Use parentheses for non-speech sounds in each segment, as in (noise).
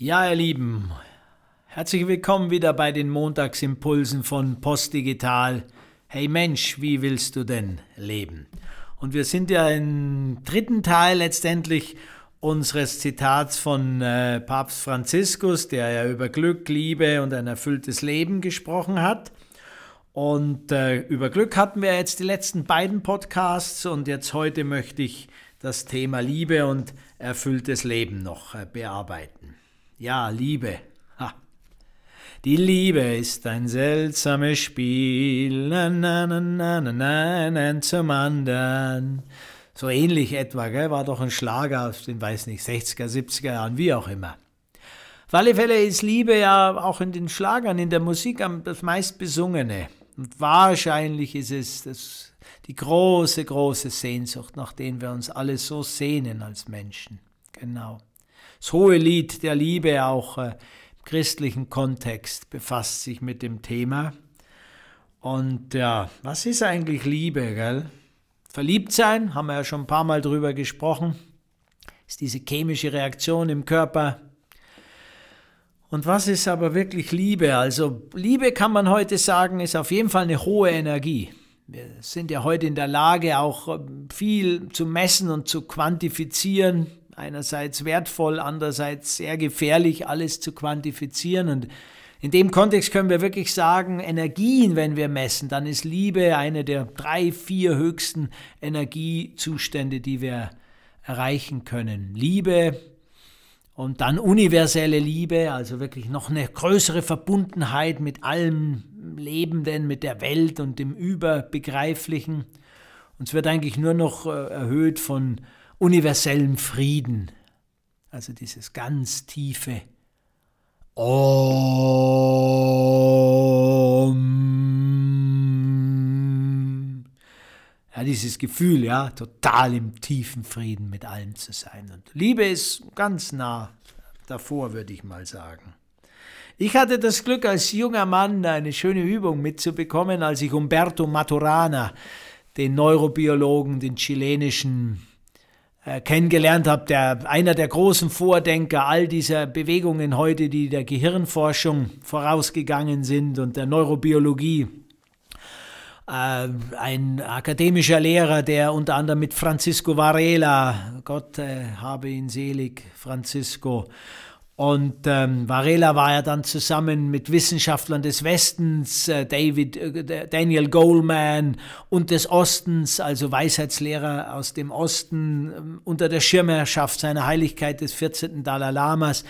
Ja, ihr Lieben, herzlich willkommen wieder bei den Montagsimpulsen von Postdigital. Hey Mensch, wie willst du denn leben? Und wir sind ja im dritten Teil letztendlich unseres Zitats von äh, Papst Franziskus, der ja über Glück, Liebe und ein erfülltes Leben gesprochen hat. Und äh, über Glück hatten wir jetzt die letzten beiden Podcasts und jetzt heute möchte ich das Thema Liebe und erfülltes Leben noch äh, bearbeiten. Ja, Liebe. Ha. Die Liebe ist ein seltsames Spiel, na, na, na, na, na, na, na, zum anderen. So ähnlich etwa, gell? war doch ein Schlager aus den, weiß nicht, 60er, 70er Jahren, wie auch immer. Auf alle Fälle ist Liebe ja auch in den Schlagern, in der Musik das meist besungene. Und wahrscheinlich ist es das, die große, große Sehnsucht, nach der wir uns alle so sehnen als Menschen. Genau. Das hohe Lied der Liebe auch äh, im christlichen Kontext befasst sich mit dem Thema. Und ja, was ist eigentlich Liebe, gell? Verliebt sein, haben wir ja schon ein paar Mal drüber gesprochen, ist diese chemische Reaktion im Körper. Und was ist aber wirklich Liebe? Also Liebe kann man heute sagen, ist auf jeden Fall eine hohe Energie. Wir sind ja heute in der Lage, auch ähm, viel zu messen und zu quantifizieren, einerseits wertvoll, andererseits sehr gefährlich, alles zu quantifizieren. Und in dem Kontext können wir wirklich sagen, Energien, wenn wir messen, dann ist Liebe eine der drei, vier höchsten Energiezustände, die wir erreichen können. Liebe und dann universelle Liebe, also wirklich noch eine größere Verbundenheit mit allem Lebenden, mit der Welt und dem Überbegreiflichen. Und es wird eigentlich nur noch äh, erhöht von universellen Frieden. Also dieses ganz tiefe Om. Ja, dieses Gefühl, ja, total im tiefen Frieden mit allem zu sein. Und Liebe ist ganz nah davor, würde ich mal sagen. Ich hatte das Glück, als junger Mann eine schöne Übung mitzubekommen, als ich Umberto Maturana, den Neurobiologen, den chilenischen kennengelernt habe, der einer der großen Vordenker all dieser Bewegungen heute, die der Gehirnforschung vorausgegangen sind und der Neurobiologie. Äh, ein akademischer Lehrer, der unter anderem mit Francisco Varela, Gott äh, habe ihn selig, Francisco, und ähm, Varela war ja dann zusammen mit Wissenschaftlern des Westens, äh, David, äh, Daniel Goleman und des Ostens, also Weisheitslehrer aus dem Osten, äh, unter der Schirmherrschaft seiner Heiligkeit des 14. Dalai Lamas,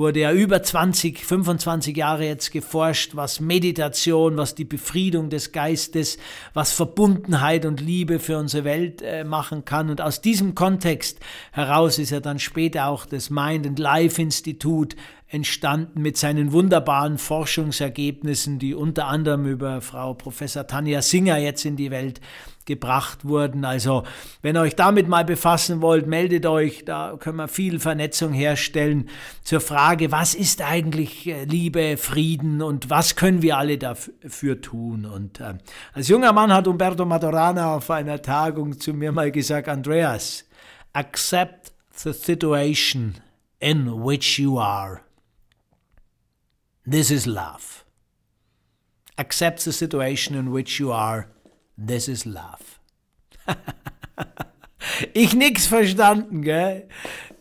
wurde ja über 20, 25 Jahre jetzt geforscht, was Meditation, was die Befriedung des Geistes, was Verbundenheit und Liebe für unsere Welt äh, machen kann. Und aus diesem Kontext heraus ist ja dann später auch das Mind and Life Institut entstanden mit seinen wunderbaren Forschungsergebnissen, die unter anderem über Frau Professor Tanja Singer jetzt in die Welt gebracht wurden. Also, wenn ihr euch damit mal befassen wollt, meldet euch, da können wir viel Vernetzung herstellen zur Frage, was ist eigentlich äh, Liebe, Frieden und was können wir alle dafür tun? Und äh, als junger Mann hat Umberto Madorana auf einer Tagung zu mir mal gesagt, Andreas, accept the situation in which you are. This is love. Accept the situation in which you are. This is love. (laughs) ich nix verstanden, gell?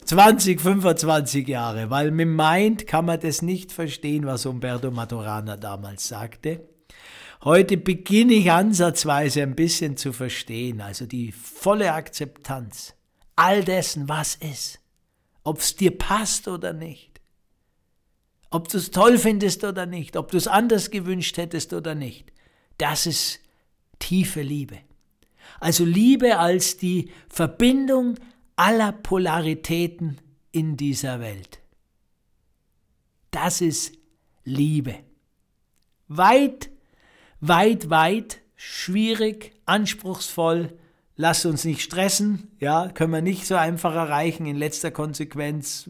20, 25 Jahre, weil mit Mind kann man das nicht verstehen, was Umberto Maturana damals sagte. Heute beginne ich ansatzweise ein bisschen zu verstehen, also die volle Akzeptanz all dessen, was ist, ob es dir passt oder nicht. Ob du es toll findest oder nicht, ob du es anders gewünscht hättest oder nicht, das ist tiefe Liebe. Also Liebe als die Verbindung aller Polaritäten in dieser Welt. Das ist Liebe. Weit, weit, weit, schwierig, anspruchsvoll, Lass uns nicht stressen, ja, können wir nicht so einfach erreichen, in letzter Konsequenz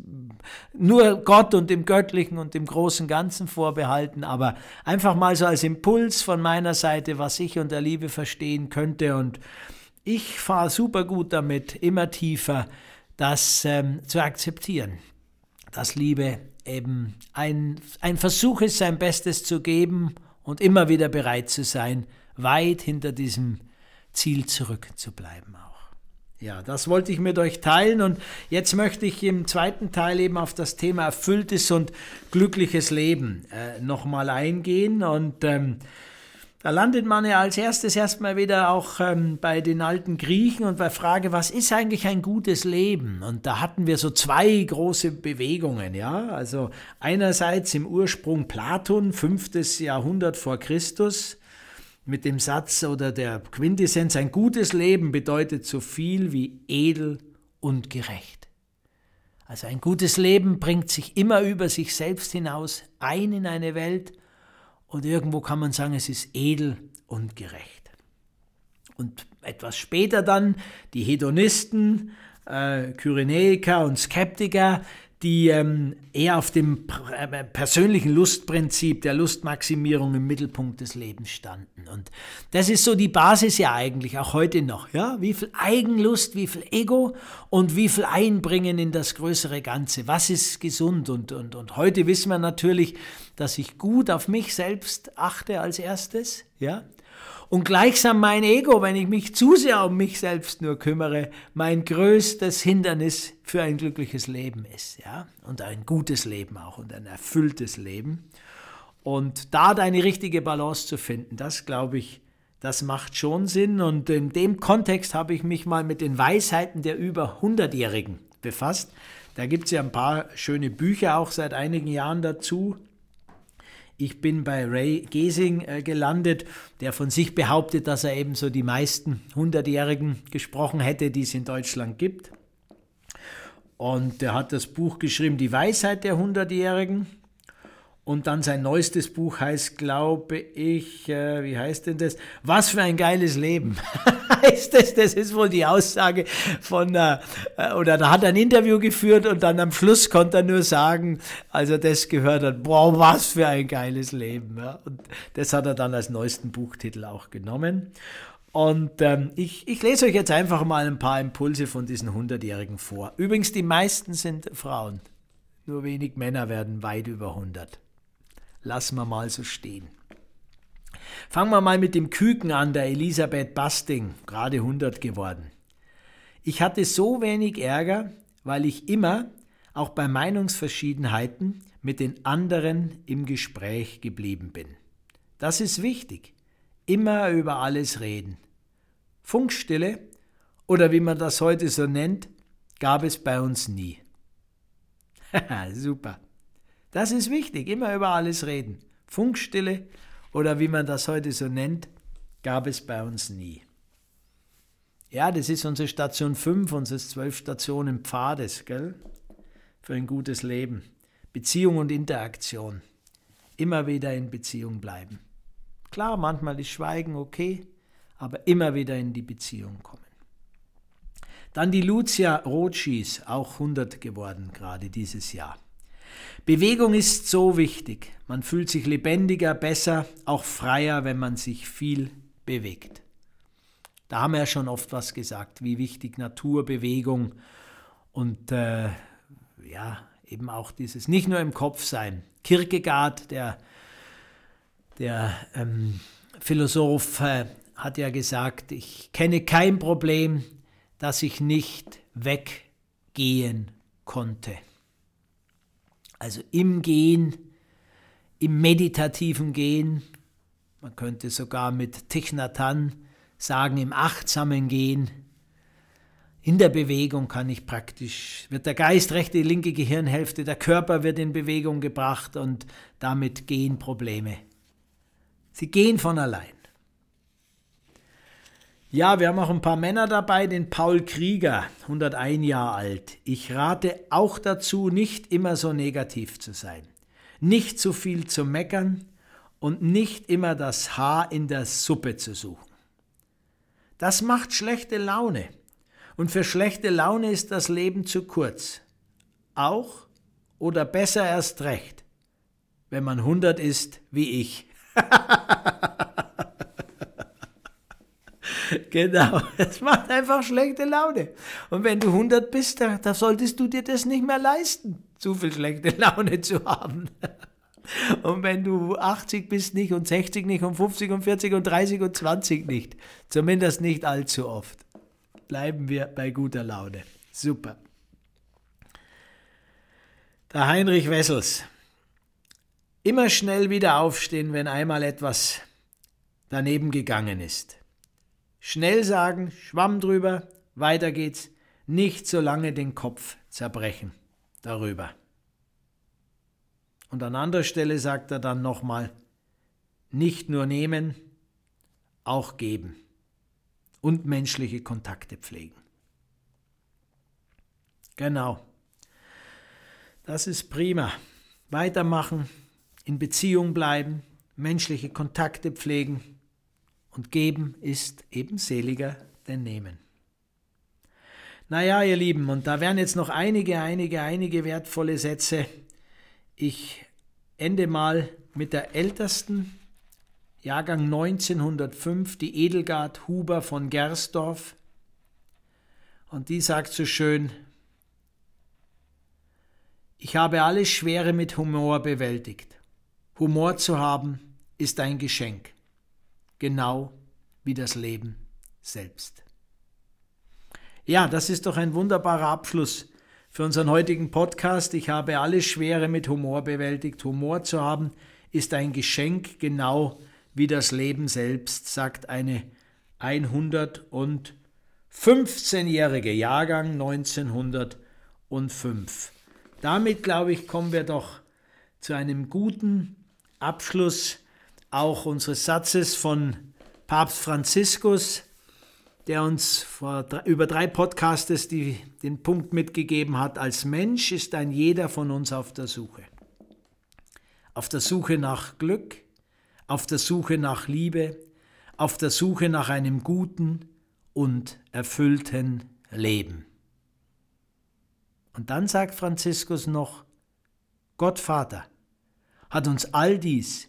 nur Gott und dem Göttlichen und dem großen Ganzen vorbehalten, aber einfach mal so als Impuls von meiner Seite, was ich unter Liebe verstehen könnte und ich fahre super gut damit, immer tiefer das ähm, zu akzeptieren. dass Liebe eben ein, ein Versuch ist, sein Bestes zu geben und immer wieder bereit zu sein, weit hinter diesem Ziel zurückzubleiben auch. Ja, das wollte ich mit euch teilen und jetzt möchte ich im zweiten Teil eben auf das Thema erfülltes und glückliches Leben äh, nochmal eingehen und ähm, da landet man ja als erstes erstmal wieder auch ähm, bei den alten Griechen und bei Frage, was ist eigentlich ein gutes Leben? Und da hatten wir so zwei große Bewegungen, ja. Also einerseits im Ursprung Platon, fünftes Jahrhundert vor Christus, mit dem Satz oder der Quintessenz, ein gutes Leben bedeutet so viel wie edel und gerecht. Also ein gutes Leben bringt sich immer über sich selbst hinaus ein in eine Welt, und irgendwo kann man sagen, es ist edel und gerecht. Und etwas später dann die Hedonisten, äh, Kyrenäiker und Skeptiker, die ähm, eher auf dem äh, persönlichen Lustprinzip der Lustmaximierung im Mittelpunkt des Lebens standen. Und das ist so die Basis ja eigentlich, auch heute noch. Ja? Wie viel Eigenlust, wie viel Ego und wie viel Einbringen in das größere Ganze. Was ist gesund? Und, und, und heute wissen wir natürlich, dass ich gut auf mich selbst achte als erstes. Ja? Und gleichsam mein Ego, wenn ich mich zu sehr um mich selbst nur kümmere, mein größtes Hindernis für ein glückliches Leben ist, ja, und ein gutes Leben auch und ein erfülltes Leben. Und da deine richtige Balance zu finden, das glaube ich, das macht schon Sinn. Und in dem Kontext habe ich mich mal mit den Weisheiten der über 100-Jährigen befasst. Da gibt es ja ein paar schöne Bücher auch seit einigen Jahren dazu. Ich bin bei Ray Gesing äh, gelandet, der von sich behauptet, dass er eben so die meisten Hundertjährigen gesprochen hätte, die es in Deutschland gibt. Und er hat das Buch geschrieben, Die Weisheit der Hundertjährigen. Und dann sein neuestes Buch heißt, glaube ich, äh, wie heißt denn das? Was für ein geiles Leben. (laughs) heißt das? Das ist wohl die Aussage von, äh, oder da hat er ein Interview geführt und dann am Schluss konnte er nur sagen, als er das gehört hat, boah, was für ein geiles Leben. Ja? Und das hat er dann als neuesten Buchtitel auch genommen. Und ähm, ich, ich lese euch jetzt einfach mal ein paar Impulse von diesen Hundertjährigen vor. Übrigens, die meisten sind Frauen. Nur wenig Männer werden weit über 100 lassen wir mal so stehen. Fangen wir mal mit dem Küken an, der Elisabeth Basting, gerade 100 geworden. Ich hatte so wenig Ärger, weil ich immer, auch bei Meinungsverschiedenheiten, mit den anderen im Gespräch geblieben bin. Das ist wichtig. Immer über alles reden. Funkstille, oder wie man das heute so nennt, gab es bei uns nie. (laughs) Super. Das ist wichtig, immer über alles reden. Funkstille oder wie man das heute so nennt, gab es bei uns nie. Ja, das ist unsere Station 5 unseres zwölf Stationen Pfades, gell? Für ein gutes Leben. Beziehung und Interaktion. Immer wieder in Beziehung bleiben. Klar, manchmal ist Schweigen okay, aber immer wieder in die Beziehung kommen. Dann die Lucia Rothschies, auch 100 geworden gerade dieses Jahr. Bewegung ist so wichtig. Man fühlt sich lebendiger, besser, auch freier, wenn man sich viel bewegt. Da haben wir ja schon oft was gesagt, wie wichtig Natur, Bewegung und äh, ja, eben auch dieses nicht nur im Kopf sein. Kierkegaard, der, der ähm, Philosoph, äh, hat ja gesagt, ich kenne kein Problem, das ich nicht weggehen konnte. Also im Gehen, im meditativen Gehen, man könnte sogar mit Tichnatan sagen, im achtsamen Gehen, in der Bewegung kann ich praktisch, wird der Geist, rechte, linke Gehirnhälfte, der Körper wird in Bewegung gebracht und damit gehen Probleme. Sie gehen von allein. Ja, wir haben auch ein paar Männer dabei, den Paul Krieger, 101 Jahre alt. Ich rate auch dazu, nicht immer so negativ zu sein, nicht zu viel zu meckern und nicht immer das Haar in der Suppe zu suchen. Das macht schlechte Laune. Und für schlechte Laune ist das Leben zu kurz. Auch oder besser erst recht, wenn man 100 ist wie ich. (laughs) (laughs) genau, es macht einfach schlechte Laune. Und wenn du 100 bist, da, da solltest du dir das nicht mehr leisten, zu viel schlechte Laune zu haben. (laughs) Und wenn du 80 bist nicht und 60 nicht und 50 und 40 und 30 und 20 nicht. Zumindest nicht allzu oft. Bleiben wir bei guter Laune. Super. Der Heinrich Wessels. Immer schnell wieder aufstehen, wenn einmal etwas daneben gegangen ist. Schnell sagen, Schwamm drüber, weiter geht's, nicht so lange den Kopf zerbrechen darüber. Und an anderer Stelle sagt er dann nochmal, nicht nur nehmen, auch geben und menschliche Kontakte pflegen. Genau. Das ist prima. Weitermachen, in Beziehung bleiben, menschliche Kontakte pflegen und geben ist eben seliger denn nehmen. Naja, ihr Lieben, und da wären jetzt noch einige, einige, einige wertvolle Sätze, ich ende mal mit der ältesten, Jahrgang 1905, die Edelgard Huber von Gersdorf. Und die sagt so schön, ich habe alle Schwere mit Humor bewältigt. Humor zu haben ist ein Geschenk, genau wie das Leben selbst. Ja, das ist doch ein wunderbarer Abschluss für unseren heutigen Podcast. Ich habe alle Schwere mit Humor bewältigt. Humor zu haben ist ein Geschenk, genau wie das Leben selbst, sagt eine 115-jährige Jahrgang 1905. Damit, glaube ich, kommen wir doch zu einem guten Abschluss auch unseres Satzes von Papst Franziskus, der uns vor über drei Podcastes die, den Punkt mitgegeben hat, als Mensch ist ein jeder von uns auf der Suche. Auf der Suche nach Glück, auf der Suche nach Liebe, auf der Suche nach einem guten und erfüllten Leben. Und dann sagt Franziskus noch, Gott Vater hat uns all dies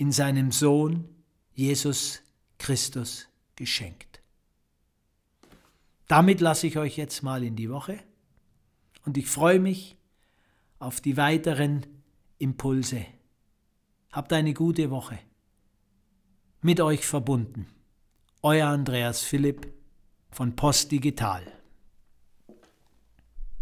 in seinem Sohn Jesus Christus geschenkt. Damit lasse ich euch jetzt mal in die Woche und ich freue mich auf die weiteren Impulse. Habt eine gute Woche. Mit euch verbunden. Euer Andreas Philipp von Post Digital.